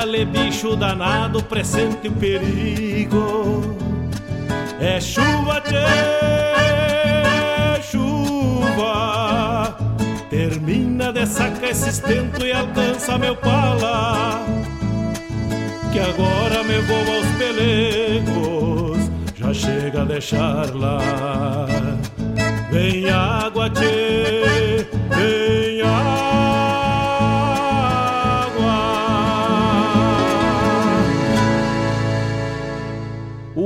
Oi, gale, bicho danado, presente o perigo. É chuva, tchê, chuva. Termina de sacar esse estento e alcança meu pala. Que agora me vou aos pelegos, já chega a deixar lá. Vem água, tchê, vem água.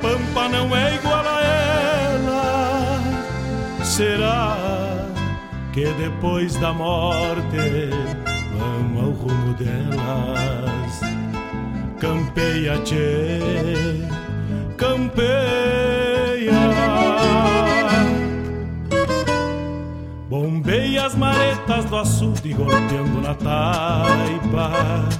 pampa não é igual a ela? Será que depois da morte vamos ao rumo delas? Campeia, tchê, campeia. Bombeia as maretas do açude golpeando na taipa.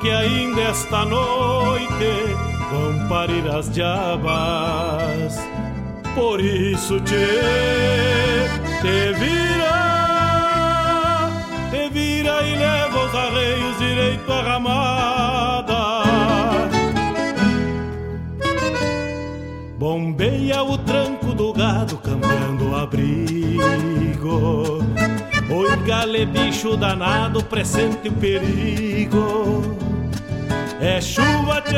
Que ainda esta noite vão parir as diabas. Por isso te, te vira, te vira e leva os arreios direito à ramada. Bombeia o tranco do gado cambiando o abrigo Oi, gale, bicho danado, presente o perigo. É chuva, tchê,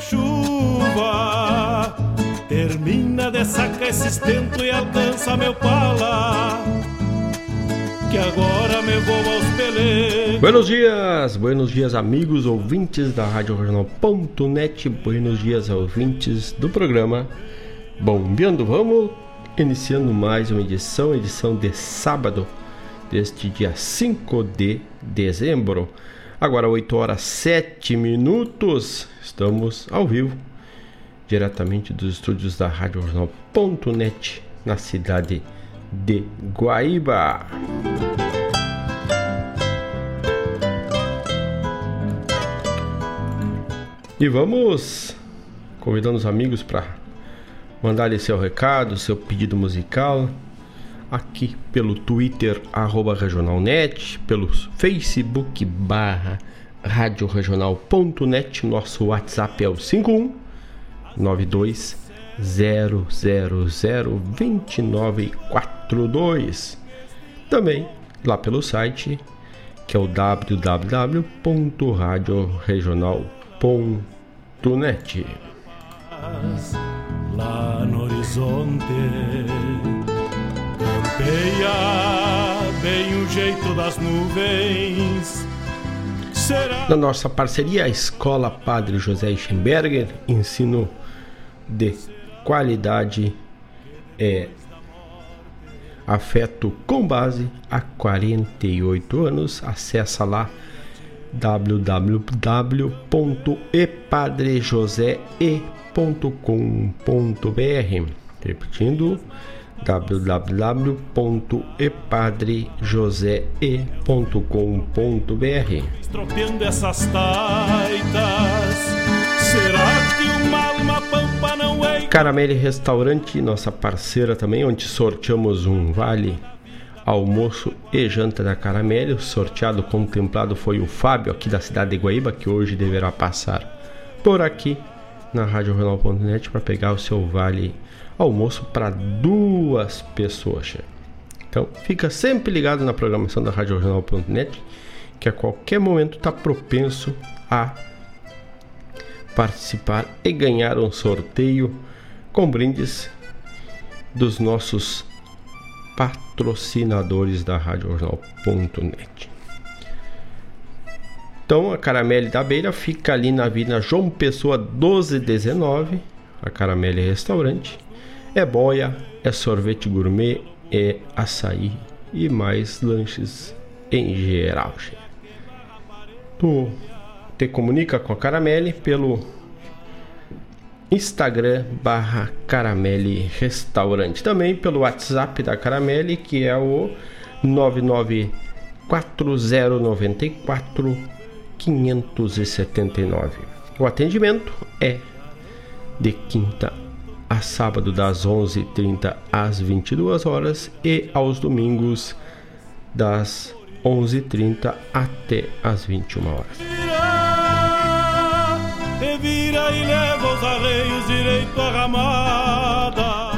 chuva. Termina de sacar esse estento e alcança meu pala. Que agora me vou aos peleiros. Buenos dias, buenos dias, amigos ouvintes da Rádio Regional.net. Buenos dias, ouvintes do programa Bombeando Vamos iniciando mais uma edição, edição de sábado deste dia 5 de dezembro. Agora 8 horas 7 minutos, estamos ao vivo, diretamente dos estúdios da Rádio Jornal.net, na cidade de Guaíba. E vamos convidando os amigos para mandar seu recado, seu pedido musical aqui pelo Twitter arroba regionalnet, pelo Facebook barra radioregional.net, nosso WhatsApp é o 51 92 000 2942. Também lá pelo site que é o www.radioregional.net lá no horizonte. Campeia bem o jeito das nuvens. Será... Na nossa parceria, a Escola Padre José Schemberger, ensino de qualidade é afeto com base há 48 anos. Acesse lá www.epadrejosé.com www.epadrejosé.com.br Repetindo, www.epadrejosee.com.br Estropeando essas taitas. Será que uma alma pampa não é Restaurante, nossa parceira também, onde sorteamos um vale almoço e janta da Caramelle. O sorteado contemplado foi o Fábio, aqui da cidade de Guaíba, que hoje deverá passar por aqui na RadioRenal.net para pegar o seu vale almoço para duas pessoas. Então fica sempre ligado na programação da RadioRenal.net que a qualquer momento está propenso a participar e ganhar um sorteio com brindes dos nossos patrocinadores da RadioJornal.net. Então a Caramelle da Beira fica ali na Avenida João Pessoa 1219, a Caramelle Restaurante. É boia, é sorvete gourmet, é açaí e mais lanches em geral. Tu te comunica com a Caramelle pelo Instagram barra Caramelle Restaurante. Também pelo WhatsApp da Caramelle, que é o 994094579. O atendimento é de quinta a sábado das 11h30 às 22 horas e aos domingos das 11h30 até as 21 horas.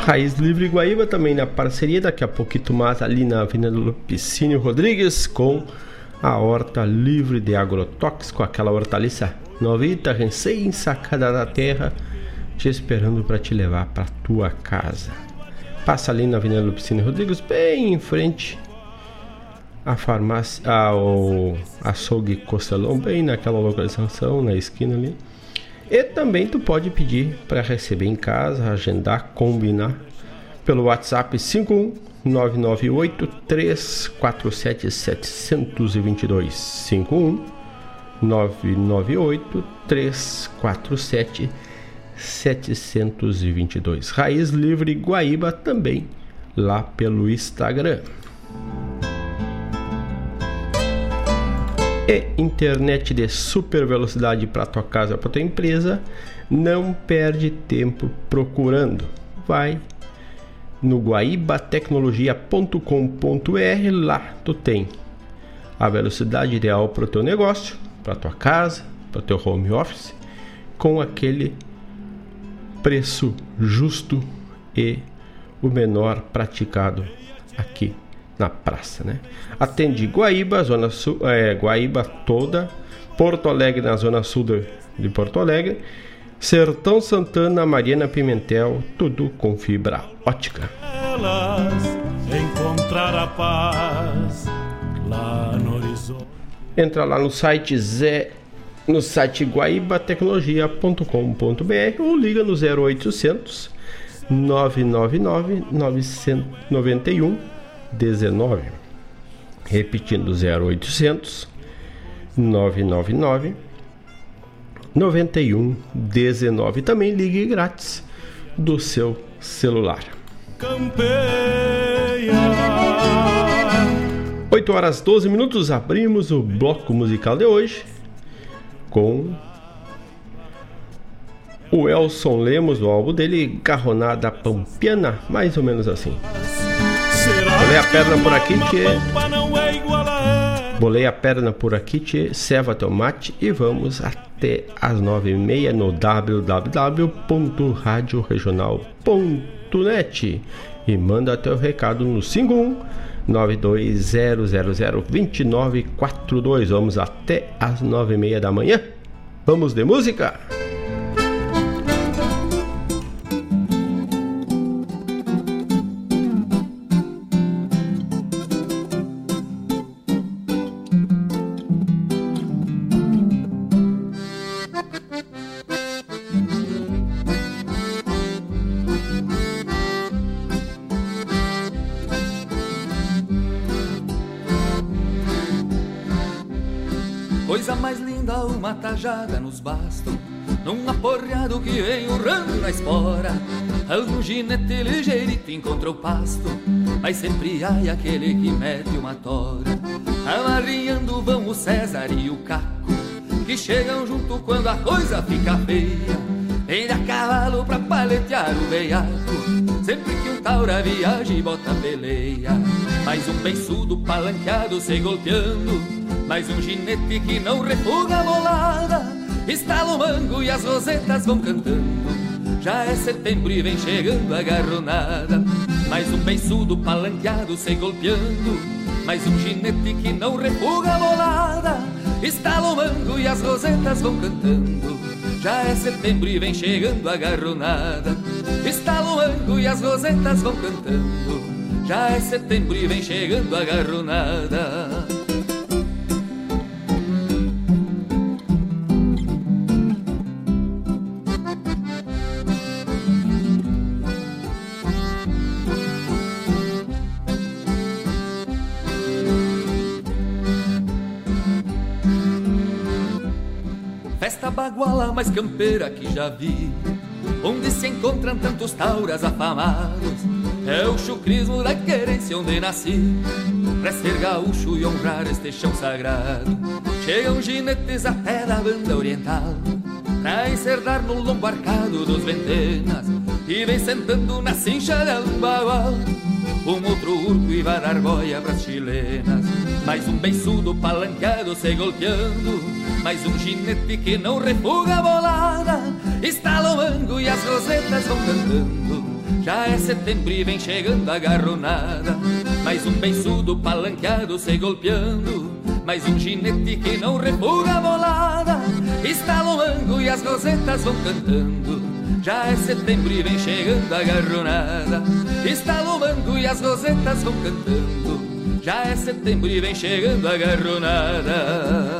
Raiz Livre Guaíba também na parceria, daqui a pouquinho mais ali na Avenida Lupicínio Rodrigues com a horta livre de agrotóxico, aquela hortaliça novita, recém-sacada da terra, te esperando para te levar para tua casa. Passa ali na Avenida Lupicínio Rodrigues, bem em frente a farmácia, ao açougue Costelão, bem naquela localização, na esquina ali. E também tu pode pedir para receber em casa, agendar, combinar pelo WhatsApp 51 998 347 722 51 998 347 722 Raiz Livre Guaíba também lá pelo Instagram. e internet de super velocidade para tua casa, para tua empresa, não perde tempo procurando. Vai no guaibatecnologia.com.br, lá tu tem a velocidade ideal para o teu negócio, para tua casa, para teu home office, com aquele preço justo e o menor praticado aqui na praça, né? Atende Guaíba, zona sul, é, Guaíba toda, Porto Alegre na zona sul de, Porto Alegre, Sertão Santana, Mariana Pimentel, tudo com fibra ótica. Elas encontrar a paz lá no horizonte. Entra lá no site Zé no site guaibatecnologia.com.br ou liga no 0800 999 991 19. Repetindo 0800 999 91 19. Também ligue grátis do seu celular. Campeia. 8 horas 12 minutos, abrimos o bloco musical de hoje com o Elson Lemos, do álbum dele, Garronada Pampiana, mais ou menos assim. Bolei a perna por aqui, tchê. Bolei a perna por aqui, tchê. Serva teu mate e vamos até as nove e meia no www.radioregional.net e manda teu recado no 51 920002942. Vamos até as nove e meia da manhã. Vamos de música? Algum ginete ligeirito encontrou pasto, mas sempre há aquele que mete uma tora. Amarrinhando vão o César e o Caco, que chegam junto quando a coisa fica feia. Vem a cavalo pra paletear o veiaco, sempre que um taura viaja e bota peleia. Mais um beiçudo palanqueado se golpeando mais um ginete que não refuga a bolada Estala o mango e as rosetas vão cantando Já é setembro e vem chegando a garronada. Mais um beiçudo palanqueado se golpeando. Mais um ginete que não refuga a bolada. Estala o mango e as rosetas vão cantando. Já é setembro e vem chegando a garronada. Estala o mango e as rosetas vão cantando. Já é setembro e vem chegando a garronada baguala mais campeira que já vi Onde se encontram tantos tauras afamados. É o chucrismo da querência onde nasci Pra ser gaúcho e honrar este chão sagrado. Chegam ginetes até da banda oriental Pra encerdar no lombo arcado dos ventenas E vem sentando na cincha de um Um outro urco e vai dar boia pras chilenas Mais um beiçudo palanqueado se golpeando Mais um ginete que não refuga a bolada. Está o e as rosetas vão cantando. Já é setembro e vem chegando a garronada. Mais um beiçudo palanqueado se golpeando. Mais um ginete que não refuga a bolada. Está o e as rosetas vão cantando. Já é setembro e vem chegando a garronada. Está o e as rosetas vão cantando. Já é setembro e vem chegando a garronada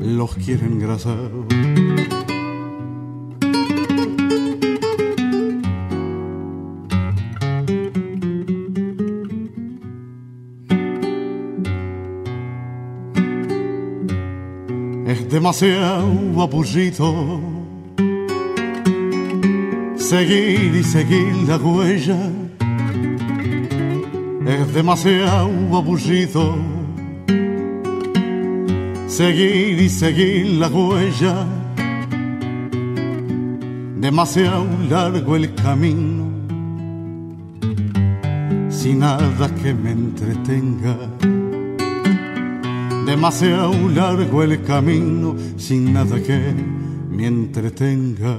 los quieren engrasados. Es demasiado aburrido seguir y seguir la huella. Es demasiado aburrido seguir y seguir la huella. Demasiado largo el camino, sin nada que me entretenga. Demasiado largo el camino, sin nada que me entretenga.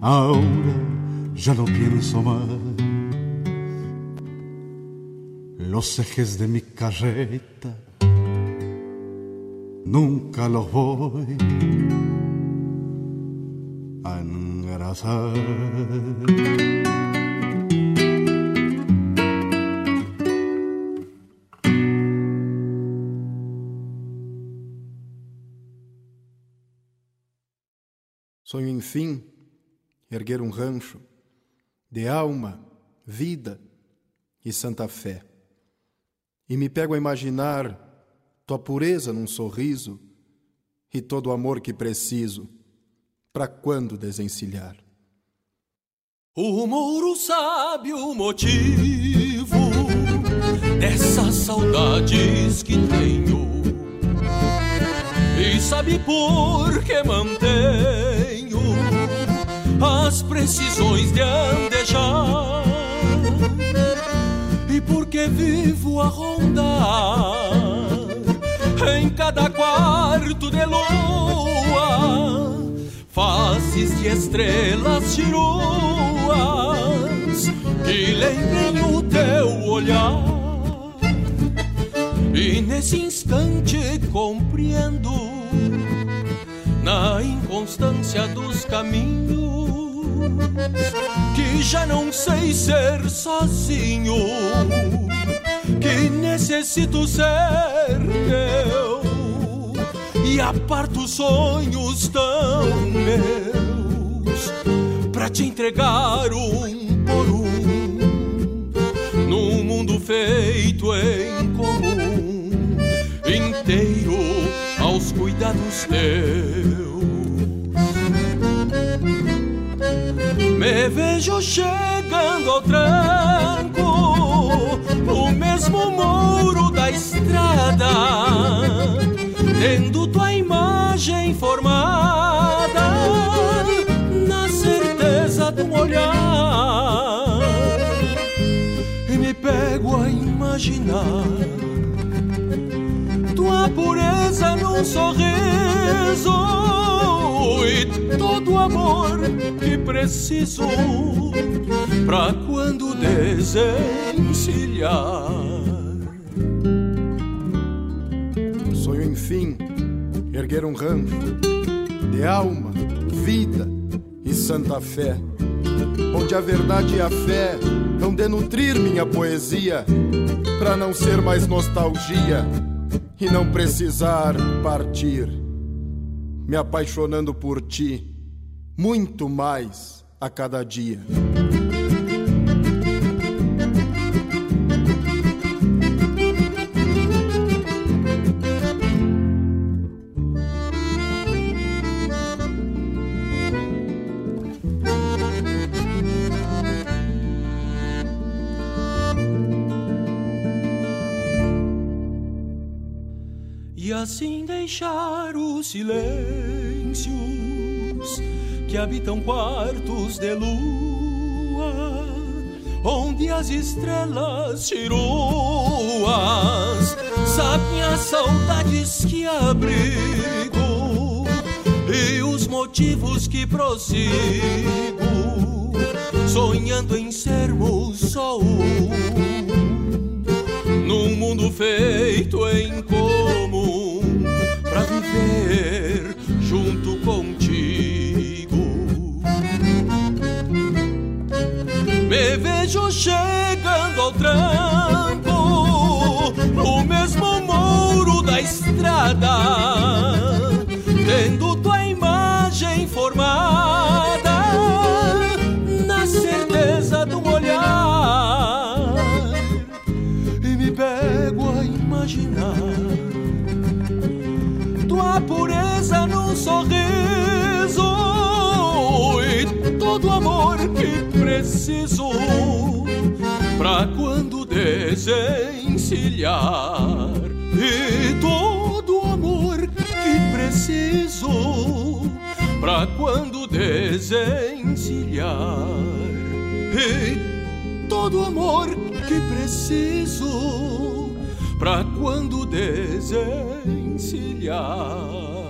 ahora ya no pienso más. Los ejes de mi carreta nunca los voy a engrasar. Sonho, enfim, erguer um rancho de alma, vida e santa fé. E me pego a imaginar tua pureza num sorriso e todo o amor que preciso para quando desencilhar. O Mouro sabe o motivo dessas saudades que tenho e sabe por que mantenho as precisões de andejar e porque vivo a rondar em cada quarto de lua faces de estrelas chiruas que lembrem o teu olhar. E nesse instante compreendo na inconstância dos caminhos que já não sei ser sozinho, que necessito ser teu e aparto sonhos tão meus pra te entregar um por um num mundo feito em comum inteiro aos cuidados teus. Me vejo chegando ao tranco, no mesmo muro da estrada, tendo tua imagem formada, na certeza de um olhar, e me pego a imaginar pureza num sorriso e todo amor que preciso pra quando desencilhar. Sonho, enfim, erguer um rancho de alma, vida e santa fé, onde a verdade e a fé hão de nutrir minha poesia, pra não ser mais nostalgia e não precisar partir, me apaixonando por ti muito mais a cada dia. Deixar os silêncios que habitam quartos de lua, onde as estrelas chiruas sabem as saudades que abrigo e os motivos que prossigo, sonhando em sermos só um, num mundo feito em comum, pra viver junto contigo. Me vejo chegando ao tranco, no mesmo muro pra quando desencilhar e todo amor que preciso pra quando desencilhar e todo amor que preciso pra quando desencilhar.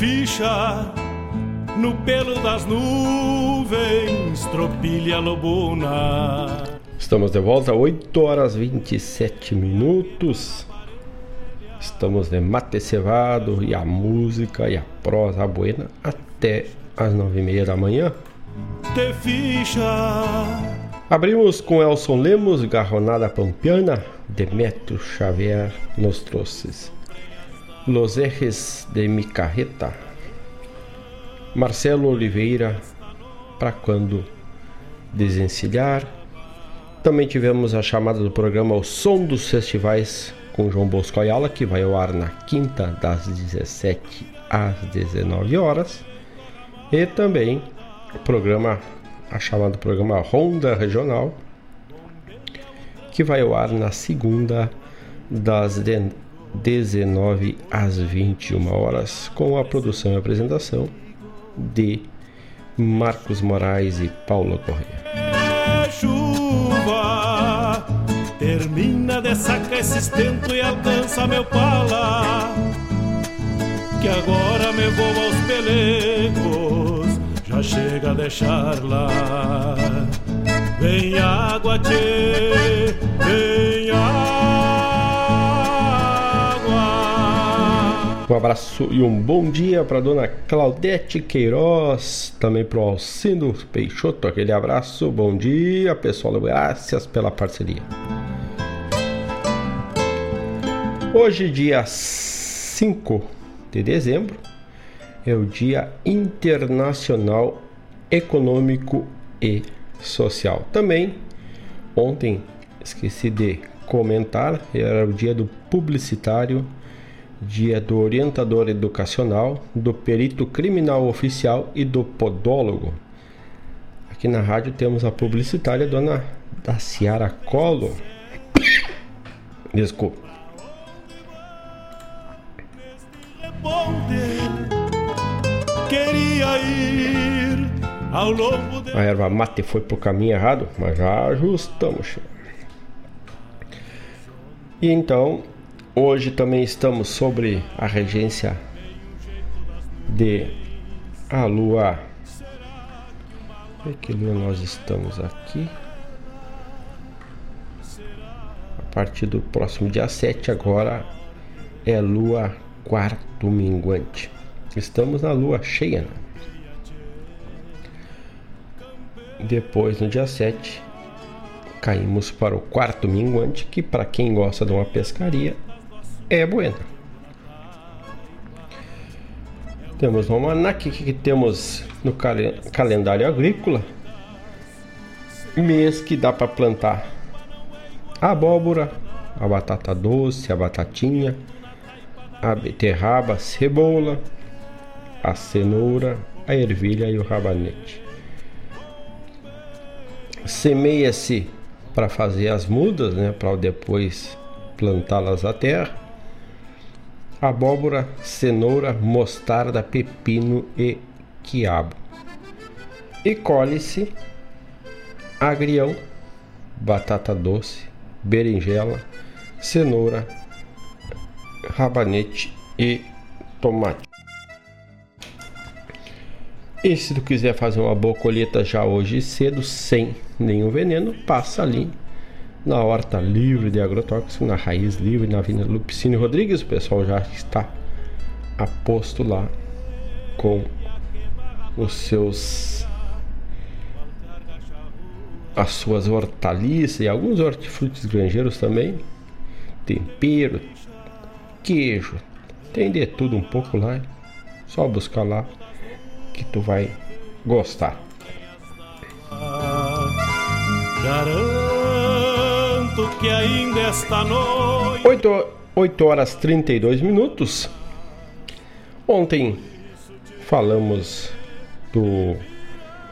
Ficha no pelo das nuvens, tropilha lobuna. Estamos de volta, 8 horas 27 minutos. Estamos de mate cevado e a música e a prosa buena até as nove e meia da manhã. Te ficha. Abrimos com Elson Lemos, Garronada Pampiana, Demetrio Xavier nos trouxe Los Ejes de Mi Carreta, Marcelo Oliveira, para quando desencilhar. Também tivemos a chamada do programa O Som dos Festivais com João Bosco Ayala, que vai ao ar na quinta das 17 às 19 horas. E também o programa, a chamada do programa Ronda Regional, que vai ao ar na segunda das 19 às 21 horas, com a produção e apresentação de Marcos Moraes e Paula Correia. É chuva termina de sacar esse tento e alcança meu pala, que agora me vou aos pelecos, já chega a deixar lá. Vem água, tchê, vem água. Um abraço e um bom dia para dona Claudete Queiroz, também para o Alcindo Peixoto, aquele abraço, bom dia pessoal, graças pela parceria. Hoje, dia 5 de dezembro, é o Dia Internacional Econômico e Social. Também, ontem, esqueci de comentar, era o dia do publicitário dia do orientador educacional, do perito criminal oficial e do podólogo. Aqui na rádio temos a publicitária dona Daciara Colo. Desculpa. A erva mate foi pro caminho errado, mas já ajustamos. E então, hoje também estamos sobre a regência de a lua. Que lua nós estamos aqui? A partir do próximo dia 7 agora é lua quarto minguante. Estamos na lua cheia. Né? Depois, no dia 7, caímos para o quarto minguante, que para quem gosta de uma pescaria é buena. Temos no almanac que temos no calendário agrícola mês que dá para plantar a abóbora, a batata doce, a batatinha, a beterraba, a cebola, a cenoura, a ervilha e o rabanete. Semeia-se para fazer as mudas, né, para depois plantá-las à terra. Abóbora, cenoura, mostarda, pepino e quiabo. E colhe-se agrião, batata doce, berinjela, cenoura, rabanete e tomate. E se tu quiser fazer uma boa colheita já hoje cedo, sem nenhum veneno, passa ali na horta livre de agrotóxico, na raiz livre, na Avenida Lupicínio Rodrigues. O pessoal já está a posto lá com os seus as suas hortaliças e alguns hortifrutis granjeiros também, tempero, queijo, tem de tudo um pouco lá. Só buscar lá que tu vai gostar. Que ainda esta noite 8, 8 horas 32 minutos. Ontem falamos do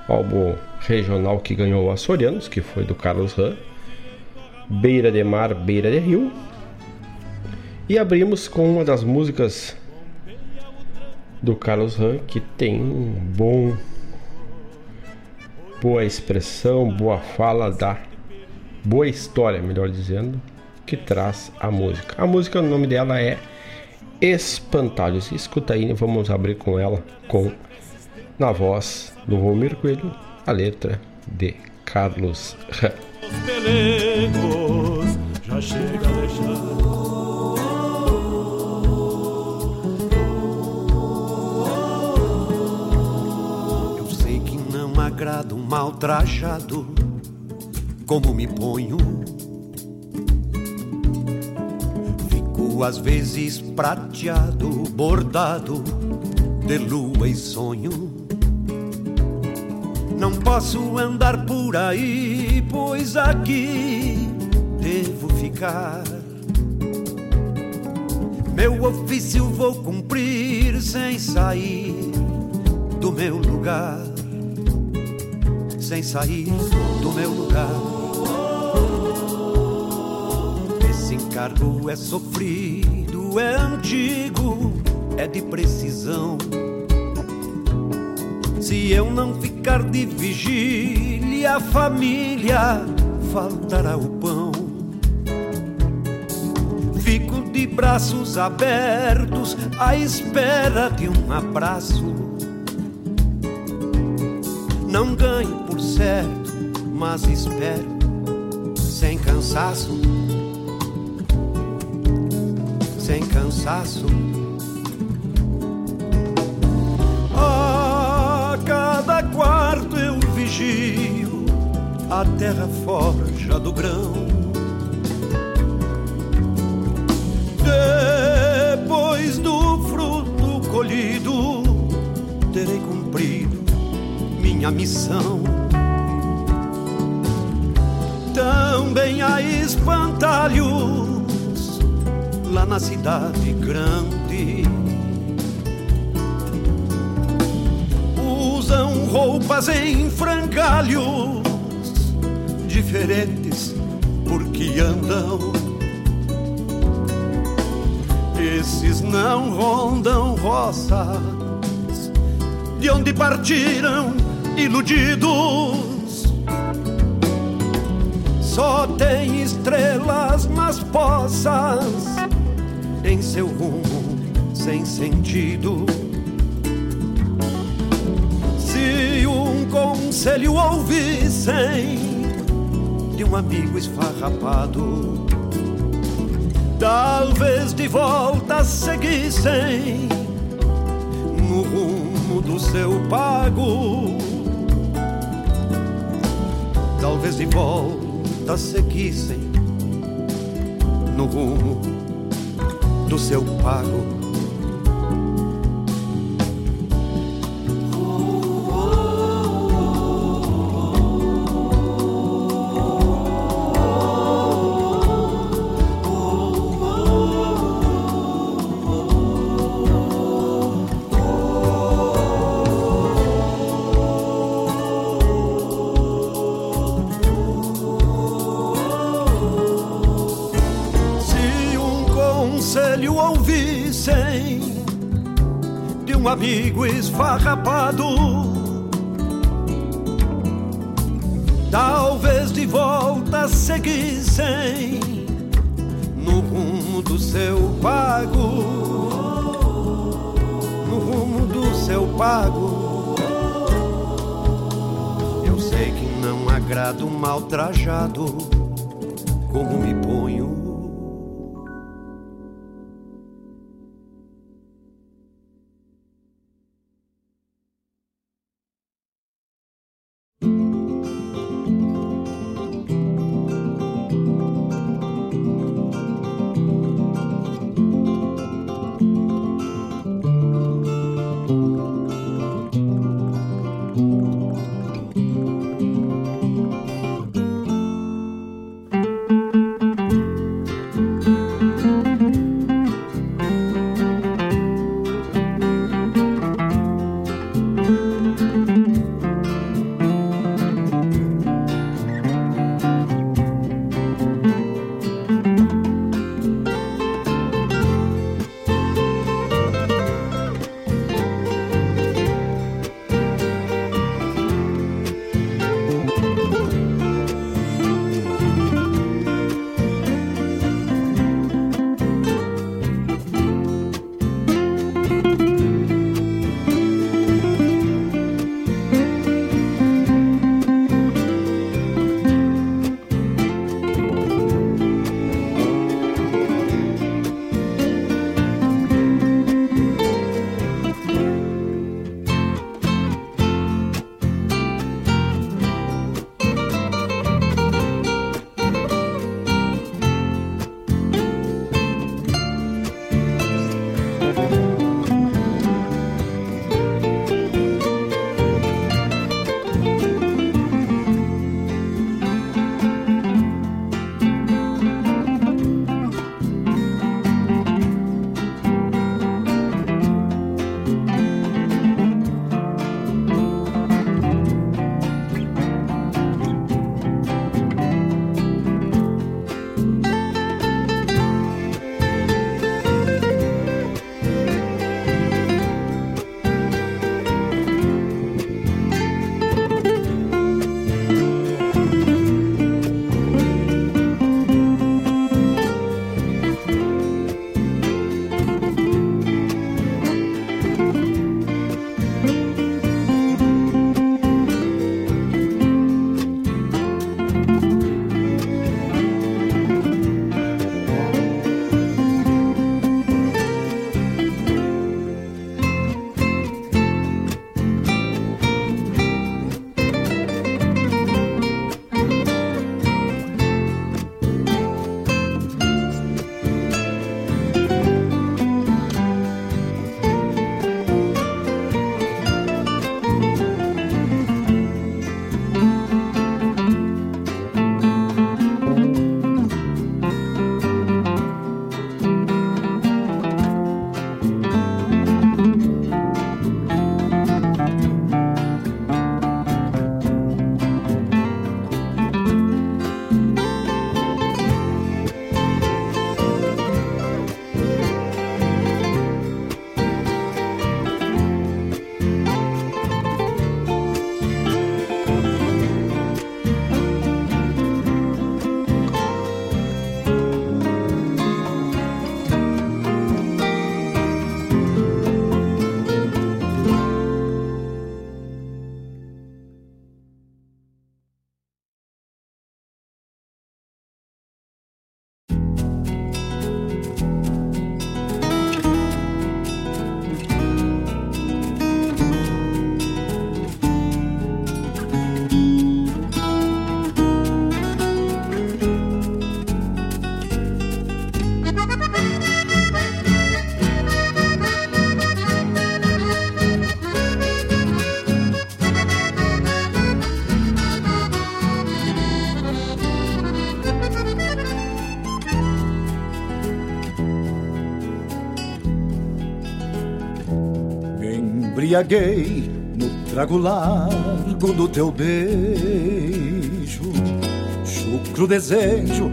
álbum regional que ganhou o Açorianos, que foi do Carlos Ram, Beira de Mar, Beira de Rio. E abrimos com uma das músicas do Carlos Ram, que tem um bom boa expressão, boa fala da boa história, melhor dizendo, que traz a música. A música, o nome dela é Espantalhos. Escuta aí, vamos abrir com ela com na voz do Romir Coelho, a letra de Carlos Ram. já chega a deixar agrada um mal como me ponho. Fico às vezes prateado, bordado de lua e sonho. Não posso andar por aí, pois aqui devo ficar. Meu ofício vou cumprir sem sair do meu lugar sem sair do meu lugar. Encargo é sofrido, é antigo, é de precisão. Se eu não ficar de vigília, a família faltará o pão. Fico de braços abertos à espera de um abraço. Não ganho certo, mas espero sem cansaço. Sem cansaço. A cada quarto eu vigio a terra forja do grão. Depois do fruto colhido, terei cumprido minha missão também há espantalhos lá na cidade grande. Usam roupas em frangalhos diferentes porque andam. Esses não rondam poças, de onde partiram iludidos. Só tem estrelas nas poças, em seu rumo sem sentido. Se um conselho ouvissem de um amigo esfarrapado, talvez de volta seguissem no rumo do seu pago. Talvez de volta seguissem no rumo do seu pago. Não agrado mal trajado, como me embriaguei no trago largo do teu beijo, chucro desejo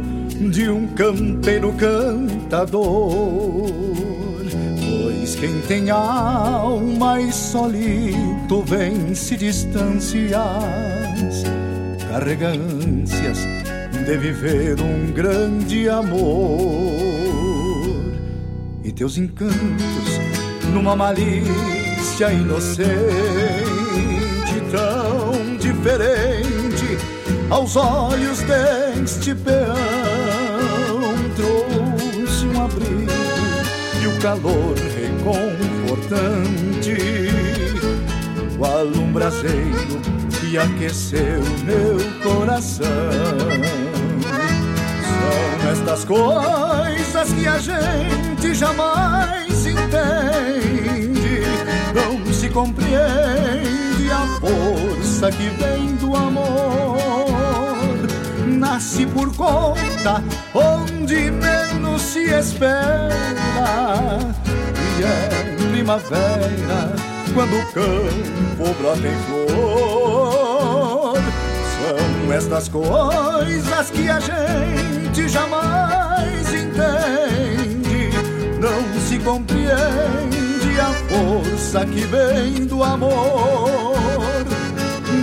de um campeiro cantador. Pois quem tem alma e solito vence distâncias, carrega ânsias de viver um grande amor. E teus encantos numa malícia inocente tão diferente aos olhos deste peão. Trouxe um abrigo e o calor reconfortante. Qual um braseiro que aqueceu meu coração. São estas coisas que a gente jamais entende compreende a força que vem do amor nasce por conta onde menos se espera. E é primavera quando o campo brota em flor. São estas coisas que a gente jamais entende, não se compreende força que vem do amor.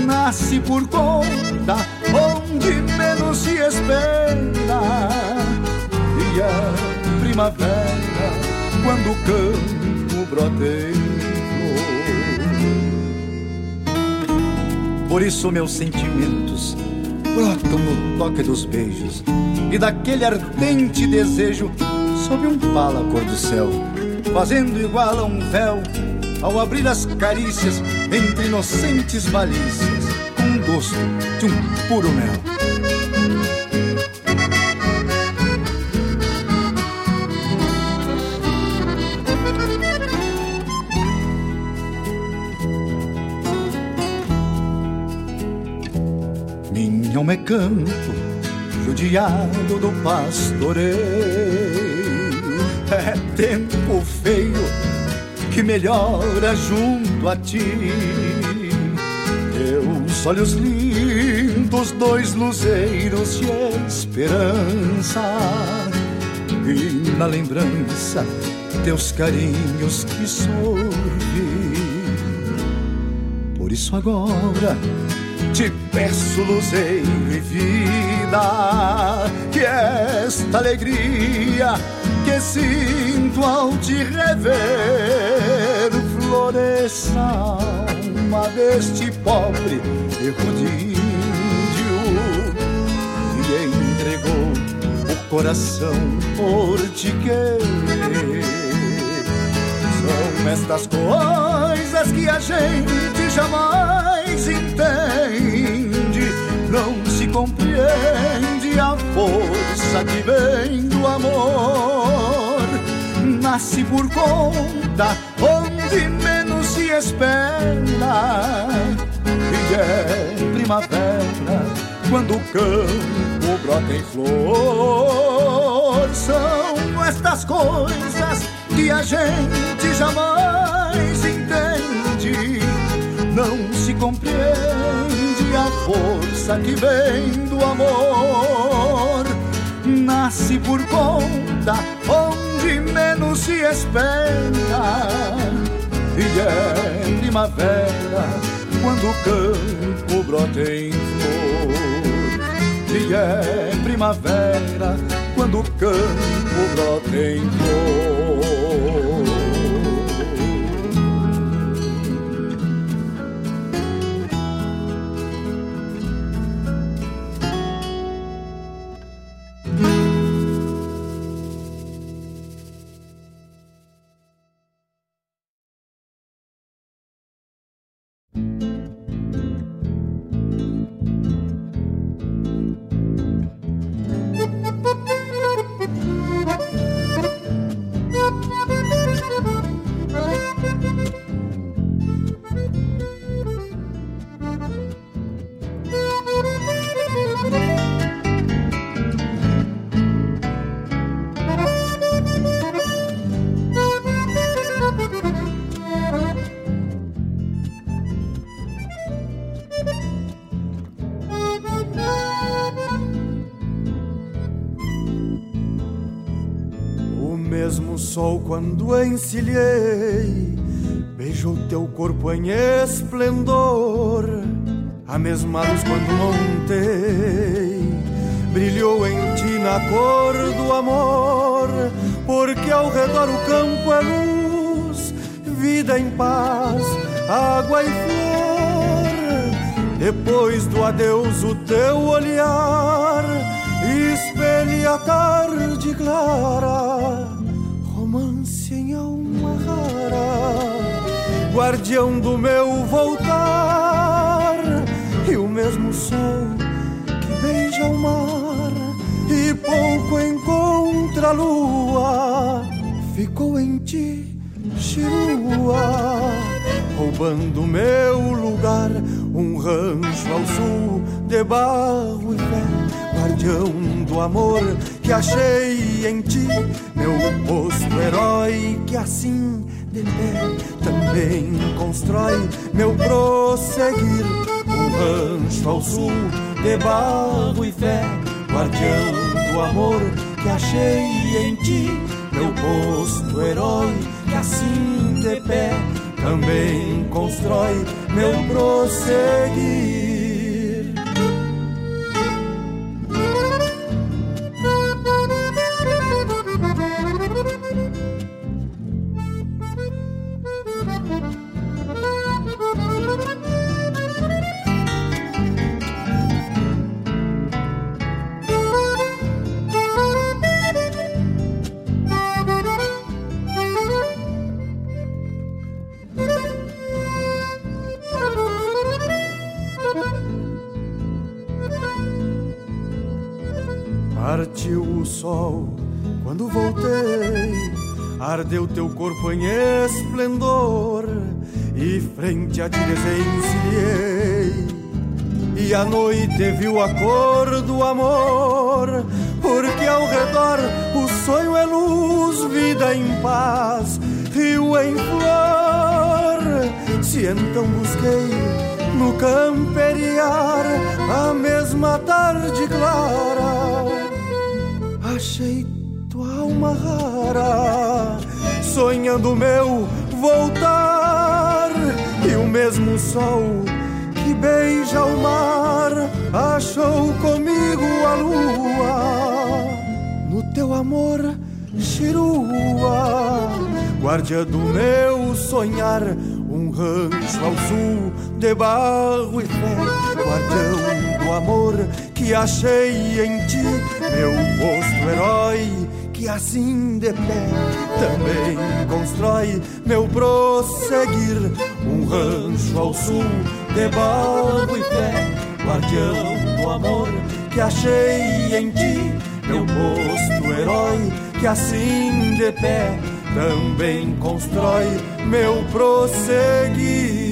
Nasce por conta onde menos se espera. E é primavera quando o campo brota em flor. Por isso meus sentimentos brotam no toque dos beijos e daquele ardente desejo sob um pala cor do céu, fazendo igual a um véu ao abrir as carícias entre inocentes malícias, com gosto de um puro mel. Minha alma é campo, judiado do pastoreio. É tempo feio que melhora junto a ti. Teus olhos lindos, dois luzeiros de esperança. E na lembrança, teus carinhos que sorvi. Por isso agora te peço luzeiro e vida, que esta alegria sinto ao te rever floresça a alma deste pobre erro de índio e entregou o coração por te querer. São estas coisas que a gente jamais entende, não se compreende a força que vem do amor. Nasce por conta onde menos se espera, e é primavera quando o campo brota em flor. São estas coisas que a gente jamais entende, não se compreende a força que vem do amor. Nasce por conta onde menos se espera, e é primavera quando o campo brota em flor. E é primavera quando o campo brota em flor. Quando encilhei beijou teu corpo em esplendor. A mesma luz quando montei brilhou em ti na cor do amor, porque ao redor o campo é luz, vida em paz, água e flor. Depois do adeus, o teu olhar espelha a tarde clara, guardião do meu voltar, e o mesmo sol que beija o mar, e pouco encontra a lua, ficou em ti, chirua, roubando meu lugar, um rancho ao sul de barro e fé, guardião do amor que achei em ti, meu posto herói que assim de pé também constrói meu prosseguir. Um rancho ao sul de barro e fé, guardião do amor que achei em ti, meu posto herói que assim de pé também constrói meu prosseguir. Esplendor e frente a ti desencilhei. E a noite viu a cor do amor, porque ao redor o sonho é luz, vida em paz, rio em flor. Se então busquei no camperiar a mesma tarde clara, achei tua alma rara sonhando meu voltar. E o mesmo sol que beija o mar achou comigo a lua. No teu amor chirua guardia do meu sonhar um rancho ao sul de barro e fé. Guardião do amor que achei em ti meu posto herói que assim de pé também constrói meu prosseguir. Um rancho ao sul de barro e fé, guardião do amor que achei em ti. Meu posto herói que assim de pé também constrói meu prosseguir.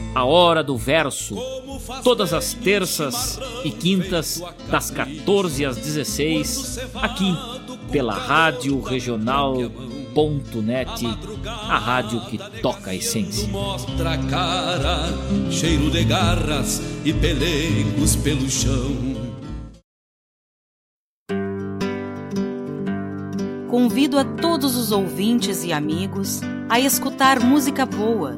A Hora do Verso todas as terças e quintas, das 14 às 16, aqui pela Rádio Regional.net, a rádio que toca a essência. Mostra cara, cheiro de garras e pelegos pelo chão. Convido a todos os ouvintes e amigos a escutar música boa,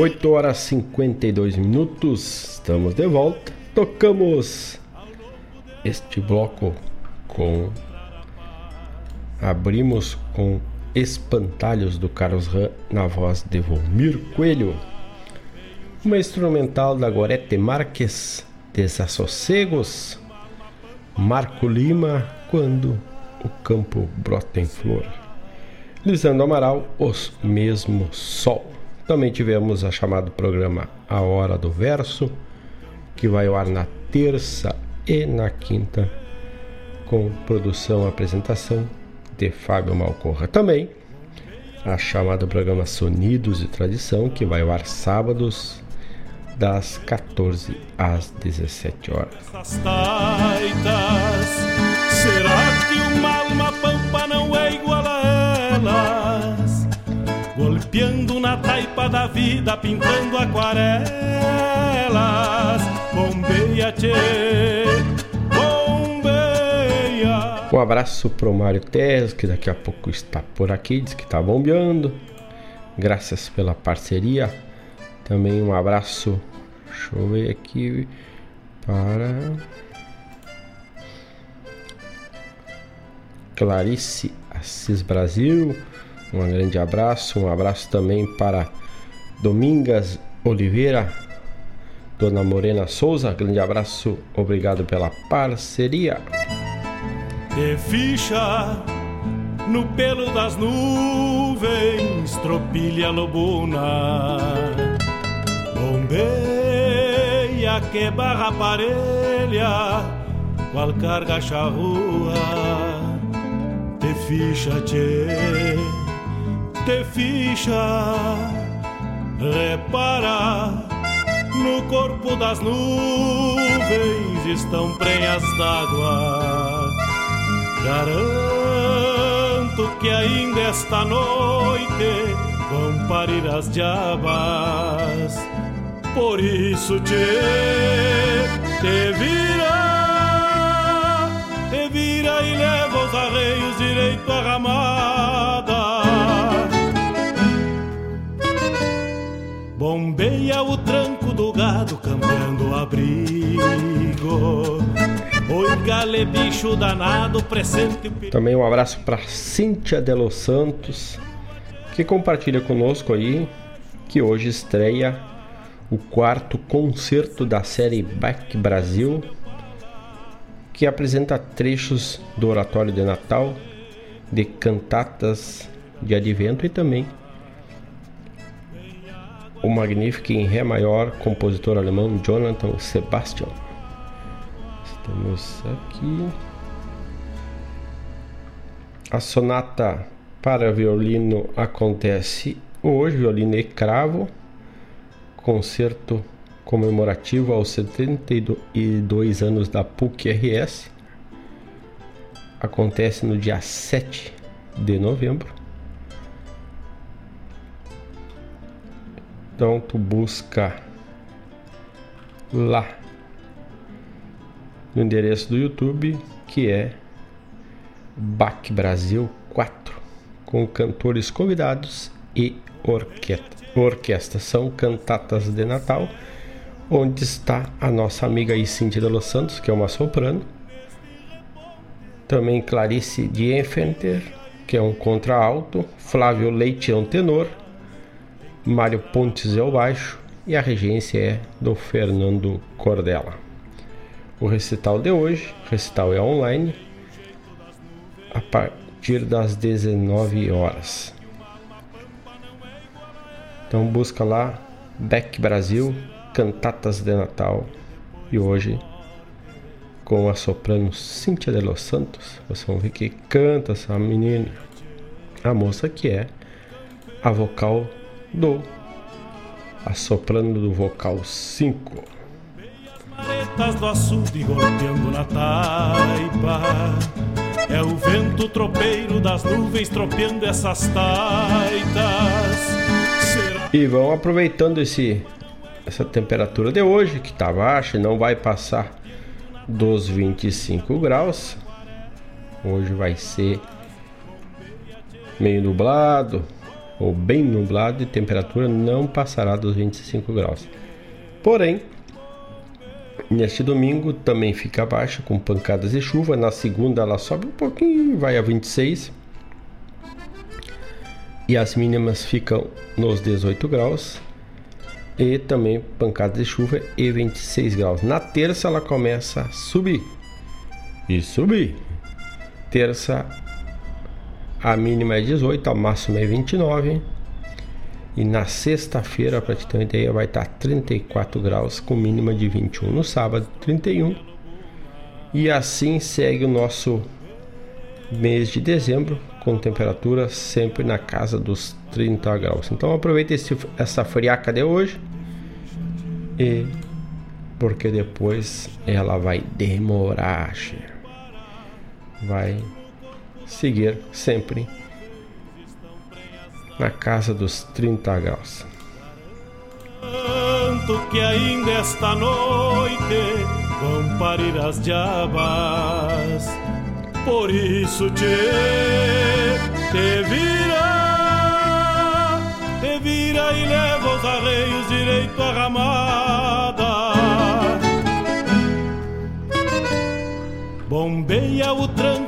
8 horas 52 minutos, estamos de volta. Tocamos este bloco com. Abrimos com Espantalhos do Carlos Ram na voz de Volmir Coelho. Uma instrumental da Gorete Marques, Desassossegos. Marco Lima, Quando o Campo Brota em Flor. Lisandro Amaral, Os Mesmo Sol. Também tivemos a chamado programa A Hora do Verso, que vai ao ar na terça e na quinta, com produção e apresentação de Fábio Malcorra. Também a chamada programa Sonidos e Tradição, que vai ao ar sábados, das 14 às 17 horas. Na taipa da vida, pintando aquarelas. Bombeia, tchê, bombeia. Um abraço pro Mário Terres, que daqui a pouco está por aqui, diz que está bombeando. Graças pela parceria. Também um abraço, deixa eu ver aqui, para Clarice Assis Brasil. Um grande abraço. Um abraço também para Domingas Oliveira, Dona Morena Souza. Grande abraço, obrigado pela parceria. De ficha no pelo das nuvens, tropilha lobuna. Bombeia que barra parelha, qual carga charrua. Te ficha, tchê, te ficha, repara. No corpo das nuvens estão prenhas d'água. Garanto que ainda esta noite vão parir as diabas. Por isso te, te vira, te vira e leva os arreios direito à ramada. Gado, cambiando abrigo. Oi, gale, bicho danado, presente. Também um abraço para Cíntia de Los Santos, que compartilha conosco aí que hoje estreia o quarto concerto da série Back Brasil, que apresenta trechos do Oratório de Natal, de cantatas de advento e também o magnífico em Ré maior compositor alemão Jonathan Sebastian. Estamos aqui. A sonata para violino acontece hoje, violino e cravo, concerto comemorativo aos 72 anos da PUC-RS. Acontece no dia 7 de novembro. Então tu busca lá no endereço do YouTube que é BAC Brasil 4 com cantores convidados e orquestra. Orquestra são cantatas de Natal, onde está a nossa amiga Cintia de Los Santos, que é uma soprano. Também Clarice Dienfenter, que é um contralto, Flávio Leite é um tenor, Mário Pontes é o baixo e a regência é do Fernando Cordella. O recital de hoje, recital é online, a partir partir das 19 horas. Então busca lá Beck Brasil, Cantatas de Natal. E hoje com a soprano Cíntia de Los Santos. Vocês vão ver que canta essa menina. A moça que é a vocal do a soprano do vocal 5. Maretas do açude golpeando na taipa É o vento tropeiro das nuvens tropeando essas taitas. E vão aproveitando esse essa temperatura de hoje que tá baixa e não vai passar dos 25 graus. Hoje vai ser meio nublado, ou bem nublado e temperatura não passará dos 25 graus. Porém, neste domingo também fica baixa com pancadas de chuva. Na segunda ela sobe um pouquinho, vai a 26. E as mínimas ficam nos 18 graus. E também pancadas de chuva e 26 graus. Na terça ela começa a subir. E subir. Terça a mínima é 18, a máxima é 29. E na sexta-feira, para te ter uma ideia, vai estar 34 graus com mínima de 21. No sábado, 31. E assim segue o nosso mês de dezembro, com temperatura sempre na casa dos 30 graus. Então aproveite esse, essa friaca de hoje. E porque depois ela vai demorar. Vai seguir sempre na casa dos 30 graus. Tanto que ainda esta noite vão parir as diabas. Por isso te, te vira, te vira e leva os arreios direito à ramada. Bombeia o tranco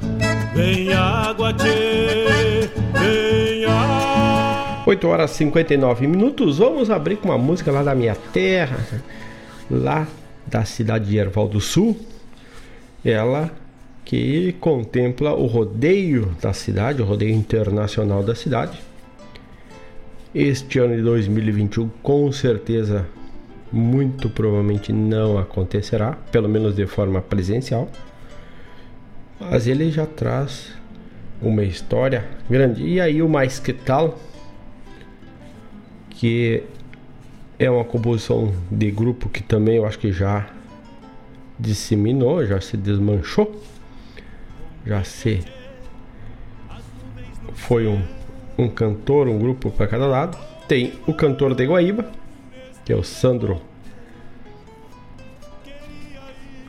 Vem água, tchê, vem água. 8 horas e 59 minutos. Vamos abrir com uma música lá da minha terra, lá da cidade de Erval do Sul. Ela que contempla o rodeio da cidade, o rodeio internacional da cidade. Este ano de 2021, com certeza, muito provavelmente não acontecerá, pelo menos de forma presencial mas ele já traz uma história grande. E aí o Mais Que Tal, que é uma composição de grupo que também eu acho que já disseminou, já se desmanchou, já se foi um, um cantor, um grupo para cada lado. Tem o cantor de Guaíba, que é o Sandro.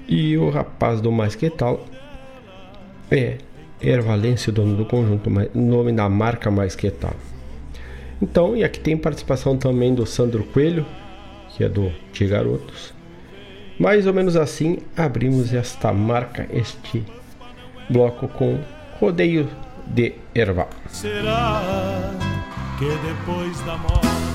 E o rapaz do Mais Que Tal é, Ervalense, dono do conjunto, nome da marca mais que tal. Então, e aqui tem participação também do Sandro Coelho, que é do De Garotos. Mais ou menos assim, abrimos esta marca, este bloco com Rodeio de Erval. Será que depois da morte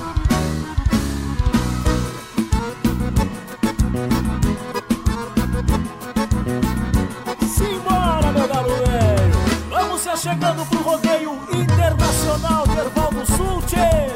chegando pro rodeio internacional de Erval do Sul, tchê.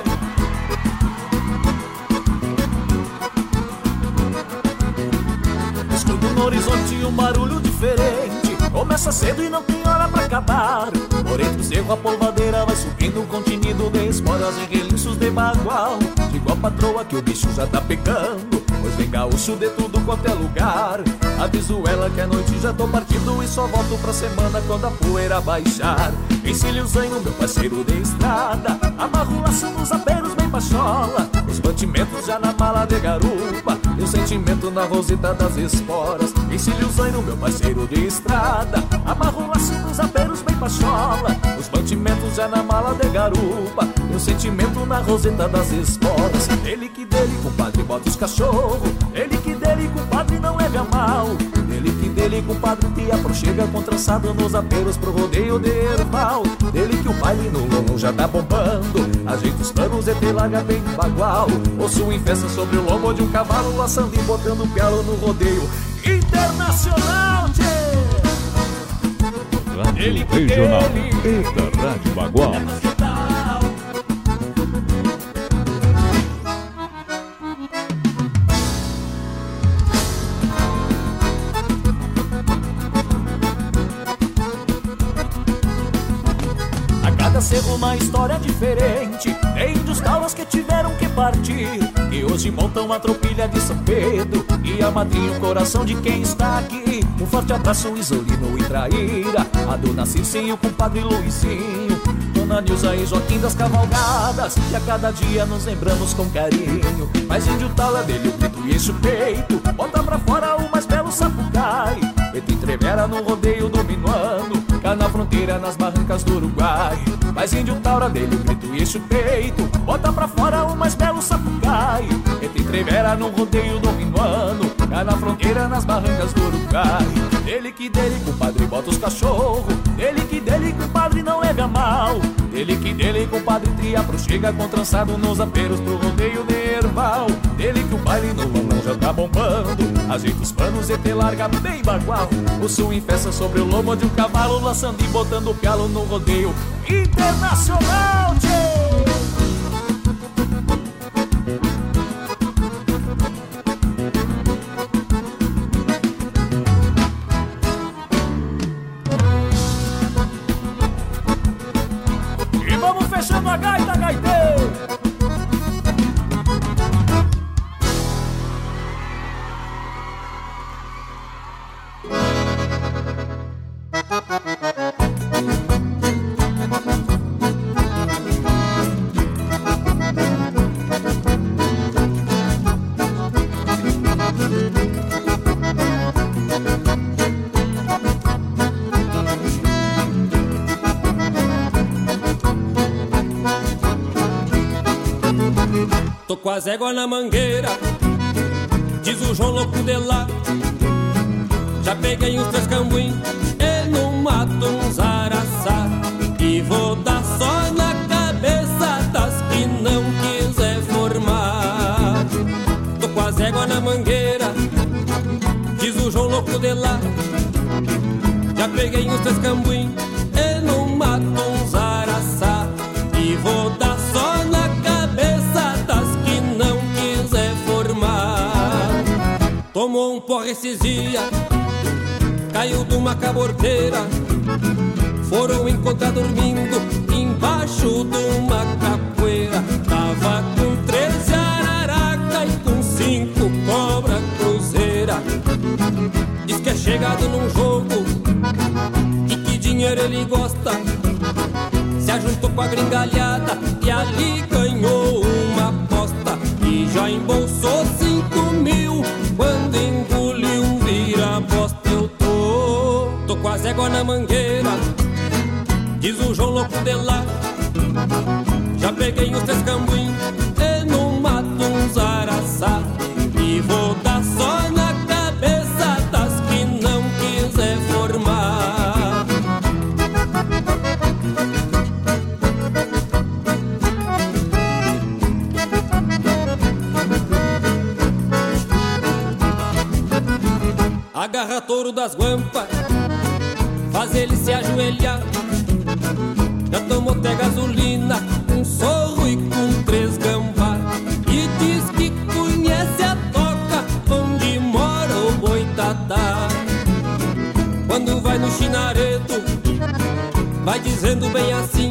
Escuto no horizonte um barulho diferente. Começa cedo e não tem hora pra acabar. Por entre o cerro a polvadeira vai subindo continido de esporas e relinchos de bagual. Digo a patroa que o bicho já tá pegando Pois vem gaúcho de tudo quanto é lugar. Aviso ela que a noite já tô partindo E só volto pra semana quando a poeira baixar. Encilho o zanho, meu parceiro de estrada. Amarro laço nos aperos bem pachola. Os mantimentos já na mala de garupa Eu senti sentimento na roseta das esporas. Encilho o zaino, meu parceiro de estrada. Amarro o laço nos aperos bem pachola. Os mantimentos já na mala de garupa. Meu sentimento na roseta das esporas. Ele que dele, compadre, bota os cachorro. Ele que dele, compadre, não a mal. Ele que dele, compadre, te aproxega com trançado nos aperos pro rodeio de erval Dele que o baile no lombo já tá bombando Ajeita os panos e te larga bem bagual Osso em festa sobre o lombo de um cavalo Laçando e botando pialo no rodeio Internacional, tchê! Rádio Regional. Eita, Rádio Bagual. Cerro uma história diferente. Tem dos taulas que tiveram que partir E hoje montam a tropilha de São Pedro. E a madrinha o coração de quem está aqui. Um forte abraço Isolino e Traíra. A dona Circe o compadre Luizinho. Dona Nilza e Joaquim das Cavalgadas. E a cada dia nos lembramos com carinho. Mas índio tala dele o grito e enche o peito. Bota pra fora o mais belo sapucai. Preto entrevera no rodeio do minuano Cá na fronteira, nas barrancas do Uruguai. Mas índio taura dele, grito e enche o peito Bota pra fora o mais belo sapucai. Preto entrevera no rodeio do minuano Cá na fronteira, nas barrancas do Uruguai. Dele que dele, compadre, bota os cachorro. Dele que dele, compadre, não leve a mal. Dele que dele, compadre, tria chega com trançado nos aperos pro rodeio de Dele que o baile no já tá bombando Ajeita os panos e te larga bem bagual O sul em festa sobre o lombo de um cavalo Laçando e botando o pialo no rodeio Internacional, tchê! Tô com as éguas na mangueira, diz o João louco de lá. Já peguei uns três cambuim e no mato uns araçá. E vou dar só na cabeça das que não quiser formar. Tô com as éguas na mangueira, diz o João louco de lá. Já peguei uns três cambuim esses dias, caiu de uma caborteira. Foram encontrar dormindo embaixo de uma capoeira. Tava com 13 araraca e com cinco cobra cruzeira. Diz que é chegado num jogo e que dinheiro ele gosta. Se ajuntou com a gringalhada e ali ganhou uma aposta. E já embolsou éguas na mangueira, diz o João louco de lá. Já peguei os três cambuim e no mato uns araçá. E vou dar só na cabeça das que não quiser formar. Agarra touro das guampas, faz ele se ajoelhar. Já tomou até gasolina, um sorro e com três gambá. E diz que conhece a toca onde mora o boitatá. Quando vai no chinaredo, vai dizendo bem assim.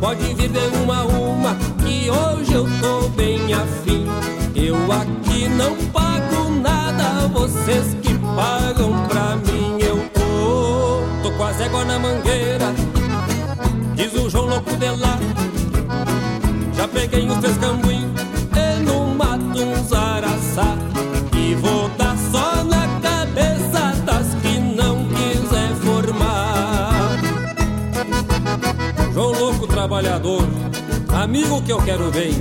Pode vir de uma a uma, que hoje eu tô bem afim. Eu aqui não pago nada, vocês com a zégua na mangueira, diz o João louco de lá. Já peguei os três cambuim e no mato uns araçá. E vou dar só na cabeça das que não quiser formar. João louco trabalhador, amigo que eu quero bem.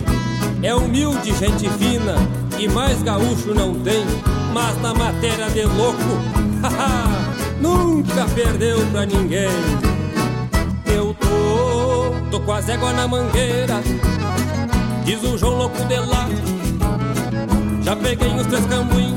É humilde, gente fina e mais gaúcho não tem. Mas na matéria de louco nunca perdeu pra ninguém. Eu tô, tô com as éguas na mangueira, diz o João Louco de lá. Já peguei os três cambuim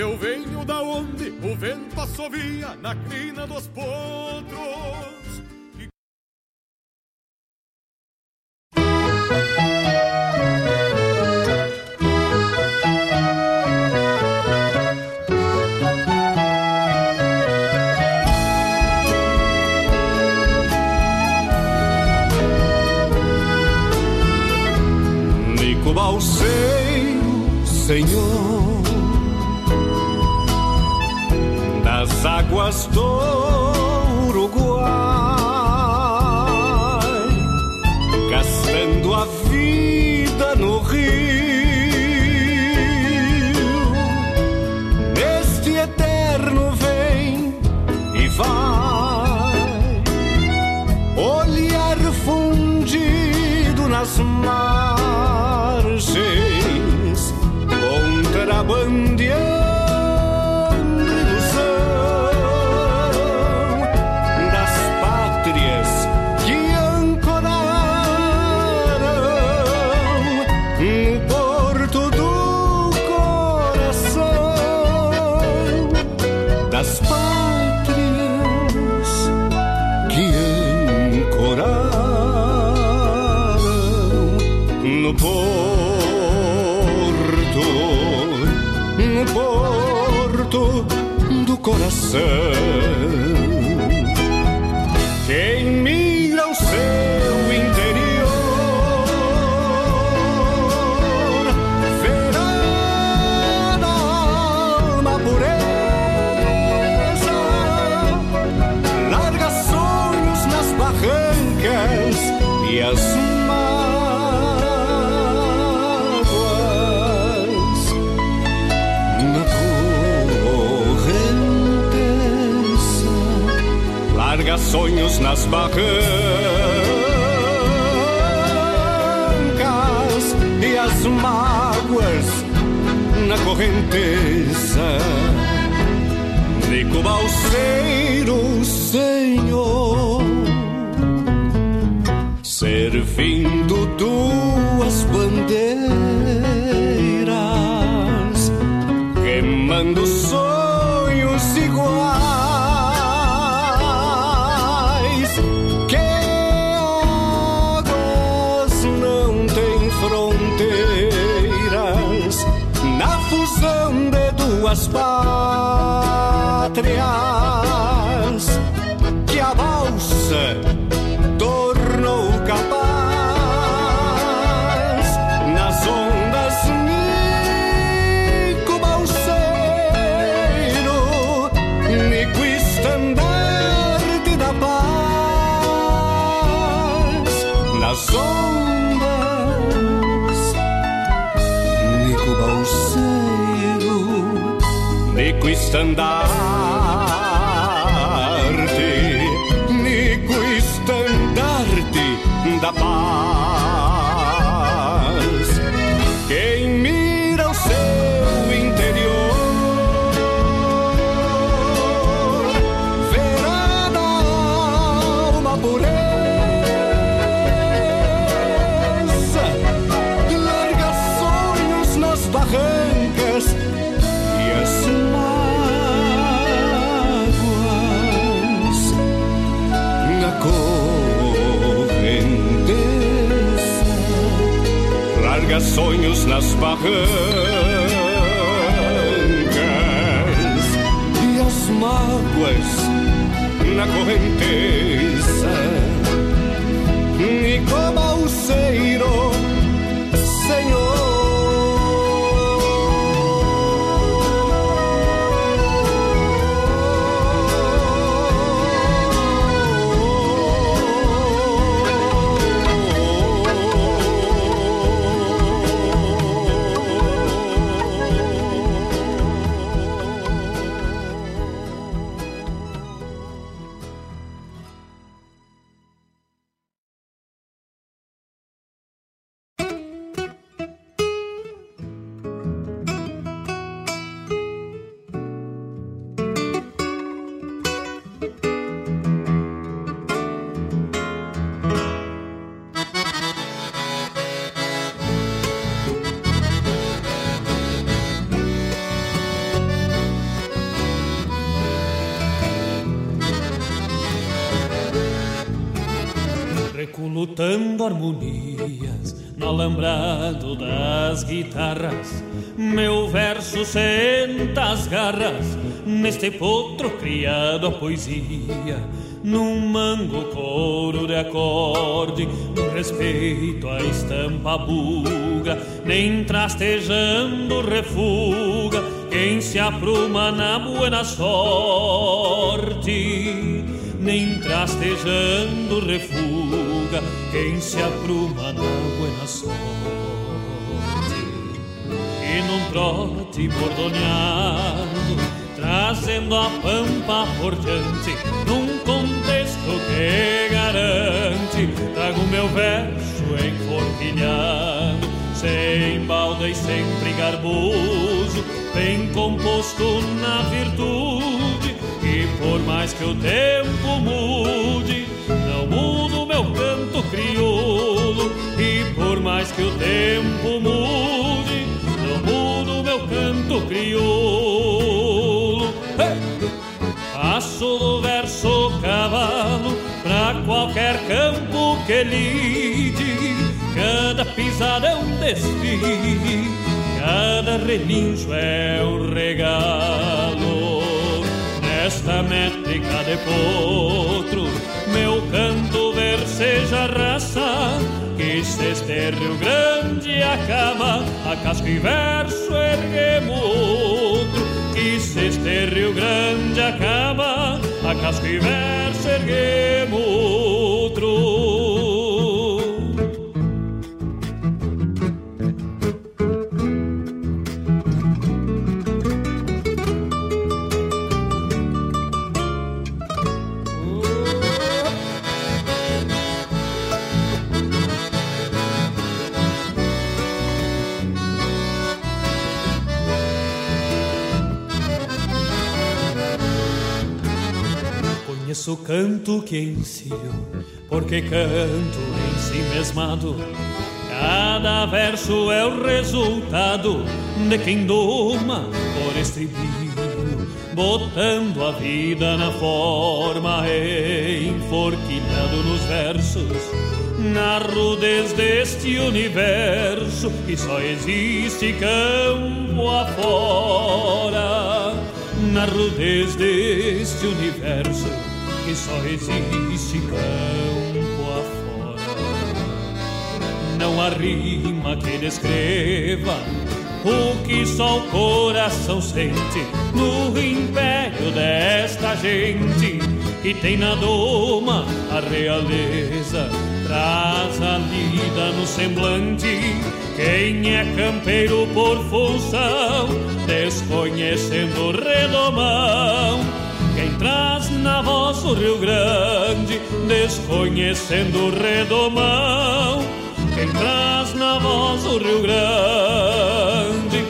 Eu venho da onde o vento assovia na crina dos potros. Nico Balseiro, Senhor águas do Uruguai, gastando a vida no rio, neste eterno vem e vai, olhar fundido nas margens, contrabandeando coração. Sonhos nas barrancas e as mágoas na correnteza. Nico Balseiro, Senhor servindo duas bandeiras, queimando sonhos de duas Estandarte sonhos nas barrancas e as mágoas na correnteza. E como o Reculutando harmonias no alambrado das guitarras, meu verso senta as garras neste potro criado a poesia, num mango couro de acorde, no respeito à estampa buga, nem trastejando refuga quem se apruma na buena sorte nem trastejando refuga quem se apruma na buena sorte. E num trote bordoneado, trazendo a pampa por diante, num contexto que garante, trago meu verso enforquilhado, sem balda e sempre garboso, bem composto na virtude por mais que o tempo mude, não mudo meu canto crioulo. E por mais que o tempo mude, não mudo meu canto crioulo. Passo do verso cavalo pra qualquer campo que lide. Cada pisada é um desfile, cada relincho é um regalo nesta métrica de potro, meu canto verseja raça, que se este Rio Grande acaba, a casco e verso erguemos outro, que se este Rio Grande acaba, a casco e verso erguemos. Conheço o canto que ensino, porque canto em si mesmado. Cada verso é o resultado de quem doma por estribilho, botando a vida na forma, enforquilhado nos versos, na rudez deste universo que só existe campo afora, na rudez deste universo que só existe campo afora. Não há rima que descreva o que só o coração sente no império desta gente que tem na doma a realeza, traz a lida no semblante. Quem é campeiro por função, desconhecendo o redomão quem traz na voz o Rio Grande, desconhecendo o redomão. Quem traz na voz o Rio Grande,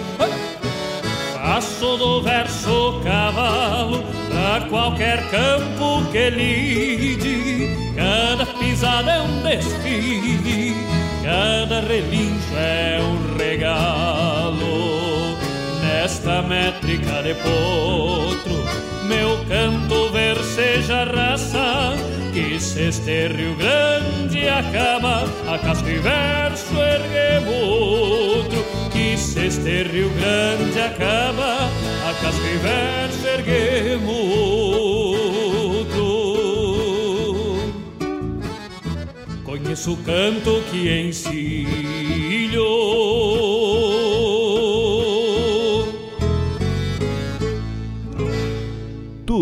passo do verso cavalo pra qualquer campo que lide. Cada pisada é um desfile, cada relincho é um regalo. Nesta métrica de potro meu canto verseja raça que se este Rio Grande acaba a casco e verso erguemos Se este Rio Grande acaba, a casca erguemos outro. Conheço o canto que encilho.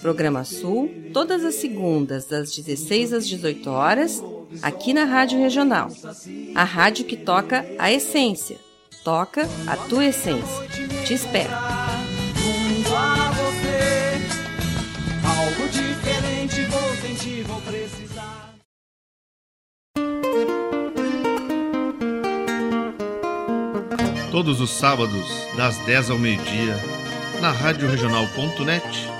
Programa Sul, todas as segundas, das 16 às 18 horas, aqui na Rádio Regional. A rádio que toca a essência. Toca a tua essência. Te espero. Todos os sábados, das 10 ao meio-dia, na Rádio Regional.net, a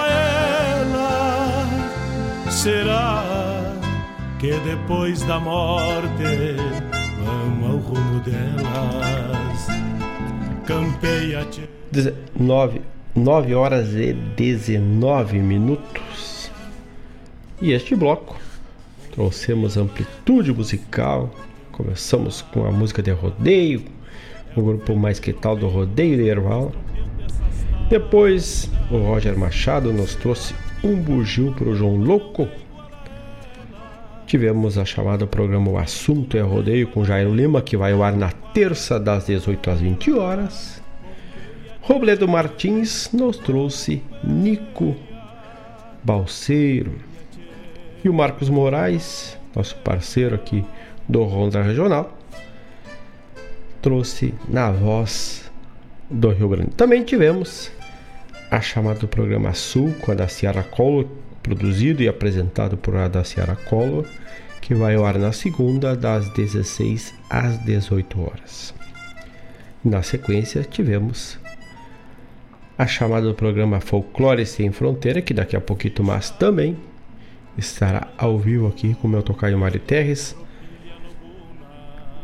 Será que depois da morte vão ao rumo delas? Campeia -te. 19, 9 horas e 19 minutos. E este bloco trouxemos amplitude musical. Começamos com a música de rodeio, o grupo mais que tal do rodeio de Erval. Depois o Roger Machado nos trouxe um bugio para o João Louco. Tivemos a chamada programa O Assunto é Rodeio com Jairo Lima, que vai ao ar na terça das 18 às 20 horas. Robledo Martins nos trouxe Nico Balseiro. E o Marcos Moraes, nosso parceiro aqui do Ronda Regional, trouxe na voz do Rio Grande. Também tivemos a chamada do programa Sul com a da Ciara Collor, produzido e apresentado por a da Ciara Collor, que vai ao ar na segunda, das 16 às 18 horas. Na sequência, tivemos a chamada do programa Folclore Sem Fronteira, que daqui a pouquinho mais também estará ao vivo aqui com o meu tocaio Mário Terres.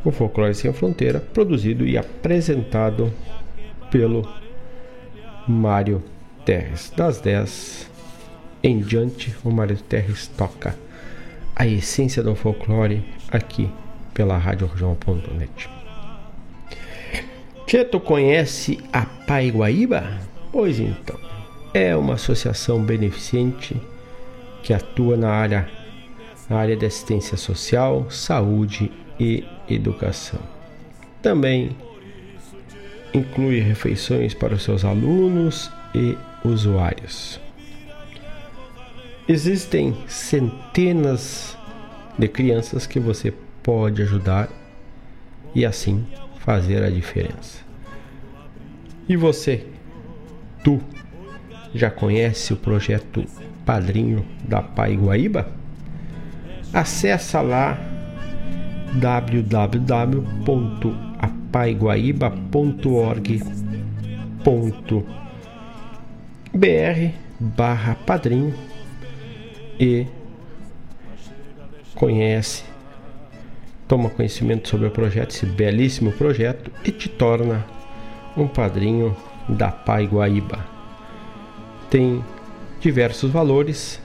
O Folclore Sem Fronteira, produzido e apresentado pelo Mário Terres. Das 10 em diante, o Mário Terres toca a essência do folclore aqui pela Rádio Regional.net. Tieto conhece a Pai Guaíba? Pois então, é uma associação beneficente que atua na área, na área de assistência social, saúde e educação. Também inclui refeições para os seus alunos e usuários. Existem centenas de crianças que você pode ajudar e assim fazer a diferença. E você, tu, já conhece o projeto Padrinho da Pai Guaíba? Acesse lá www.apaiguaíba.org.br barra padrinho e conhece, toma conhecimento sobre o projeto, esse belíssimo projeto e te torna um padrinho da Pai Guaíba. Tem diversos valores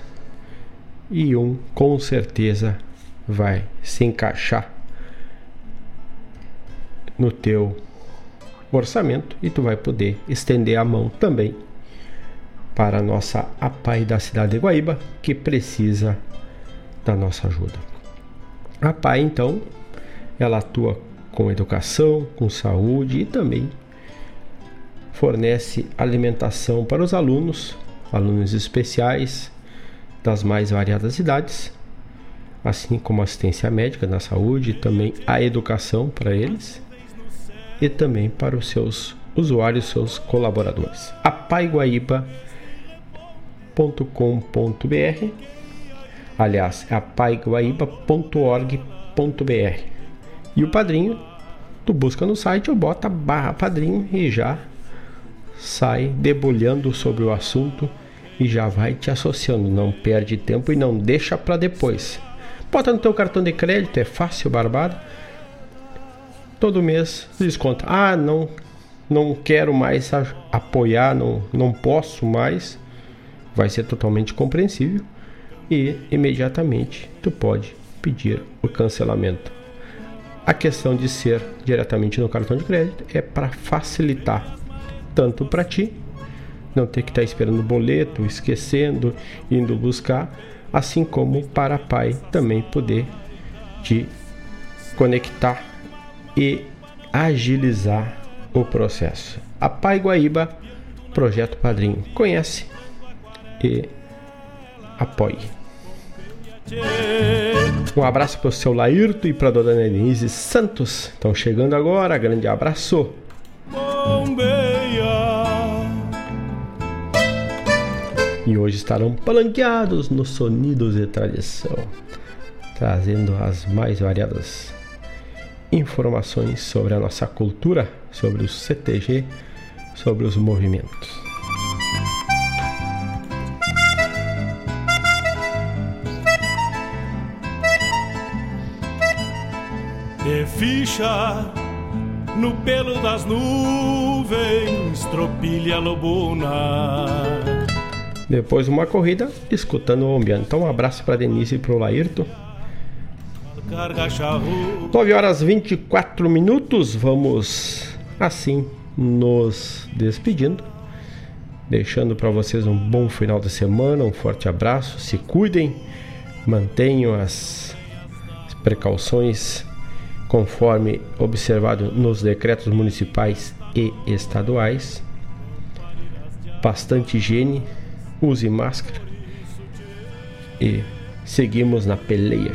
e um com certeza vai se encaixar no teu orçamento e tu vai poder estender a mão também para a nossa APAI da cidade de Guaíba, que precisa da nossa ajuda. A APAI, então, ela atua com educação, com saúde e também fornece alimentação para os alunos, alunos especiais das mais variadas idades, assim como assistência médica na saúde e também a educação para eles e também para os seus usuários, seus colaboradores. A Paiguaíba paiguaíba.com.br. Aliás, é apaiguaíba.org.br. E o padrinho, tu busca no site ou bota barra padrinho e já sai debulhando sobre o assunto e já vai te associando. Não perde tempo e não deixa para depois. Bota no teu cartão de crédito, é fácil, barbado. Todo mês desconta. Ah, não, não quero mais apoiar, não, não posso mais vai ser totalmente compreensível e imediatamente tu pode pedir o cancelamento. A questão de ser diretamente no cartão de crédito é para facilitar tanto para ti, não ter que estar tá esperando o boleto, esquecendo, indo buscar, assim como para pai também poder te conectar e agilizar o processo. A Pai Guaíba, projeto Padrinho. Conhece? E apoie. Um abraço para o seu Laírto e para a dona Denise Santos. Estão chegando agora. Grande abraço. E hoje estarão palanqueados nos sonidos de tradição, trazendo as mais variadas informações sobre a nossa cultura, sobre o CTG, sobre os movimentos. De ficha no pelo das nuvens, tropilha lobuna. Depois uma corrida, escutando o ambiente. Então um abraço para Denise e para o Laírto. 9 horas 24 minutos, vamos assim nos despedindo. Deixando para vocês um bom final de semana, um forte abraço, se cuidem, mantenham as precauções conforme observado nos decretos municipais e estaduais. Bastante higiene, use máscara e seguimos na peleia.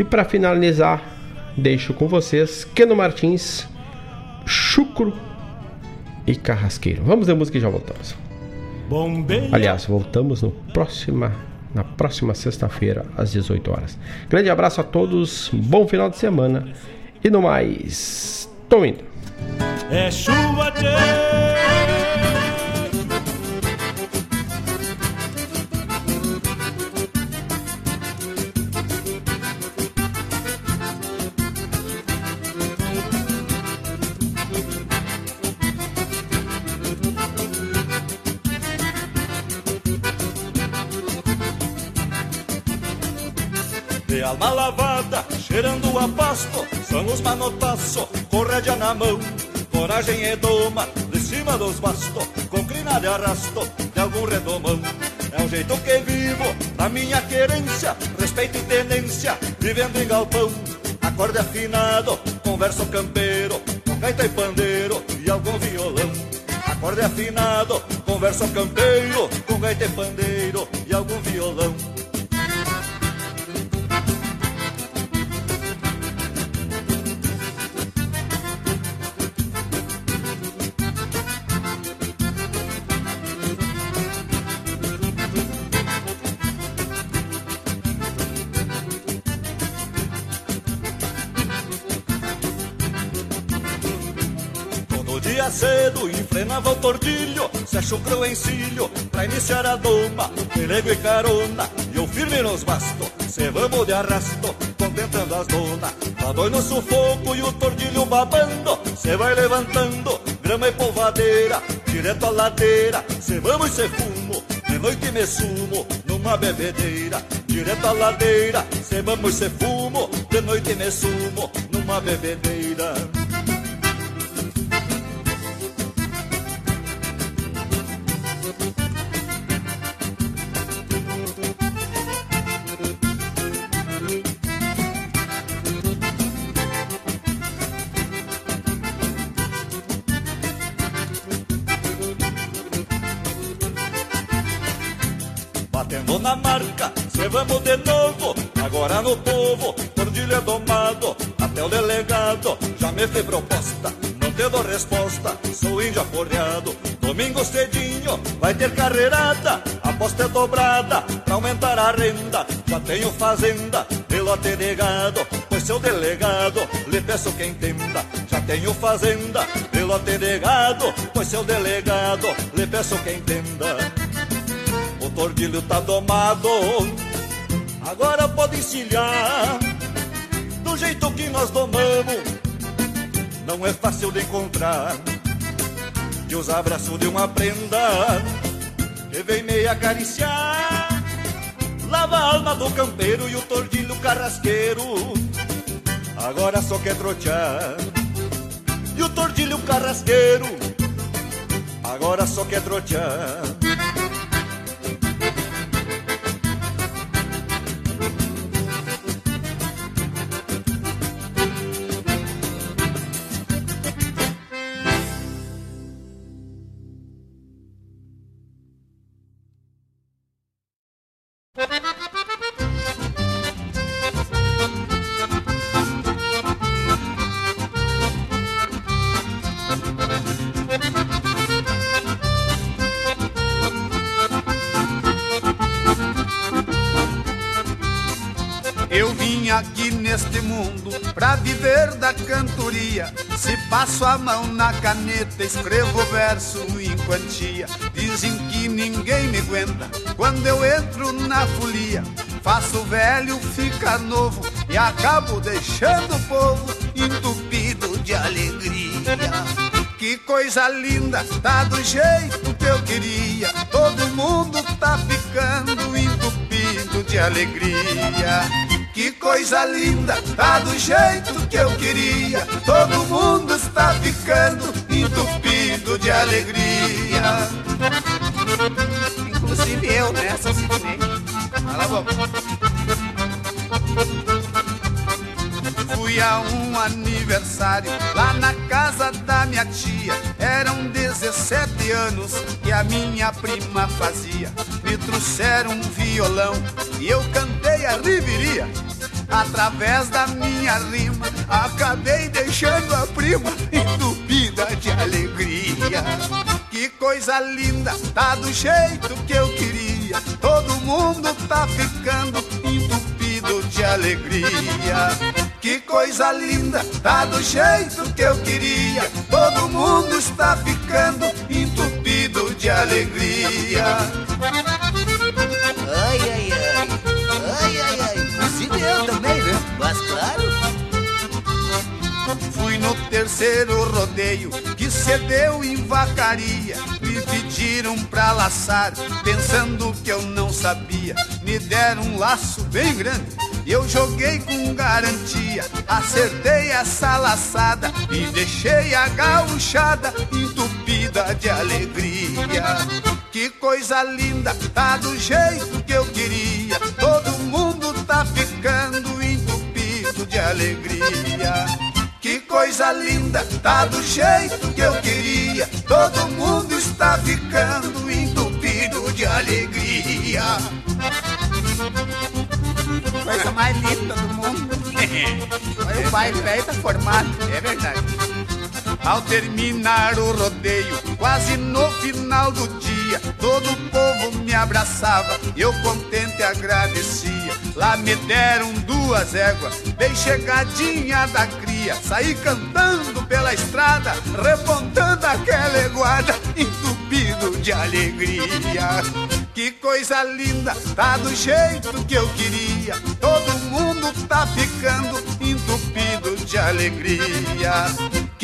E para finalizar, deixo com vocês Keno Martins, Chucro e Carrasqueiro. Vamos de música e já voltamos. Aliás, voltamos no próximo na próxima sexta-feira, às 18 horas. Grande abraço a todos, bom final de semana e no mais, tô indo. É chuva, alma lavada, cheirando a pasto, são os manotaço, corrédia na mão, coragem e doma, de cima dos bastos, com crina de arrasto, de algum redomão. É o jeito que vivo, na minha querência, respeito e tenência, vivendo em galpão. Acorde afinado, converso campeiro, com gaita e pandeiro e algum violão acorde afinado, conversa campeiro, com gaita e pandeiro e algum violão. Cedo enfrenava o tordilho, se em cilho pra iniciar a doma, pelego e carona, e eu firme nos bastos, se vamos de arrasto, contemplando as donas. Tá dois no sufoco e o tordilho babando, se vai levantando, grama e polvadeira, direto à ladeira, se vamos e se fumo, de noite me sumo, numa bebedeira, direto à ladeira, se vamos e se fumo, de noite me sumo, numa bebedeira. Na marca, se vamos de novo, agora no povo, cordilha domado, até o delegado. Já me fez proposta, não te resposta, sou índio aporreado, domingo cedinho vai ter carreirada, aposta é dobrada, pra aumentar a renda, já tenho fazenda, pelote negado, pois seu delegado, lhe peço que entenda, já tenho fazenda, pelote negado, pois seu delegado, lhe peço que entenda tordilho tá domado. Agora pode encilhar do jeito que nós domamos. Não é fácil de encontrar que os abraços de uma prenda que vem meio acariciar. Lava a alma do campeiro e o tordilho carrasqueiro. Agora só quer trotear. E o tordilho carrasqueiro. Agora só quer trotear. Passo a mão na caneta, escrevo verso em quantia. Dizem que ninguém me aguenta quando eu entro na folia. Faço velho fica novo e acabo deixando o povo entupido de alegria. Que coisa linda, tá do jeito que eu queria. Todo mundo tá ficando entupido de alegria. Que coisa linda, tá do jeito que eu queria. Todo mundo está ficando entupido de alegria. Inclusive eu, né? Só se Fala. Fui a um aniversário lá na casa da minha tia. Eram 17 anos que a minha prima fazia. Me trouxeram um violão e eu cantei Através da minha rima, acabei deixando a prima entupida de alegria. Que coisa linda, tá do jeito que eu queria. Todo mundo tá ficando entupido de alegria. Que coisa linda, tá do jeito que eu queria. Todo mundo está ficando entupido de alegria. No terceiro rodeio que cedeu em vacaria. Me pediram pra laçar, pensando que eu não sabia. Me deram um laço bem grande eu joguei com garantia, acertei essa laçada e deixei a gauchada entupida de alegria. Que coisa linda, tá do jeito que eu queria. Todo mundo tá ficando entupido de alegria. Coisa linda, tá do jeito que eu queria. Todo mundo tá ficando entupido de alegria. Coisa mais linda do mundo. Olha o pai velho tá formado. É verdade. Ao terminar o rodeio, quase no final do dia, todo o povo me abraçava eu contente agradecia. Lá me deram duas éguas, bem chegadinha da cria. Saí cantando pela estrada, repontando aquela eguada, entupido de alegria. Que coisa linda, tá do jeito que eu queria. Todo mundo tá ficando entupido de alegria.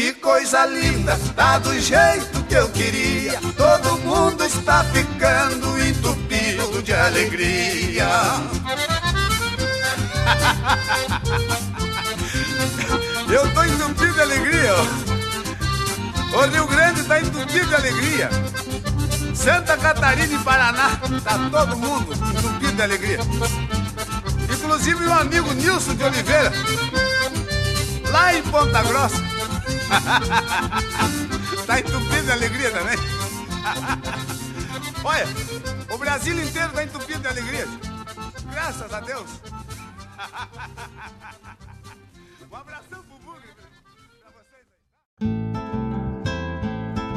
Que coisa linda, tá do jeito que eu queria. Todo mundo está ficando entupido de alegria. Eu tô entupido de alegria. O Rio Grande tá entupido de alegria. Santa Catarina e Paraná, tá todo mundo entupido de alegria. Inclusive meu amigo Nilson de Oliveira, lá em Ponta Grossa. tá entupido de alegria também. Olha, o Brasil inteiro tá entupido de alegria. Graças a Deus. Um abraço.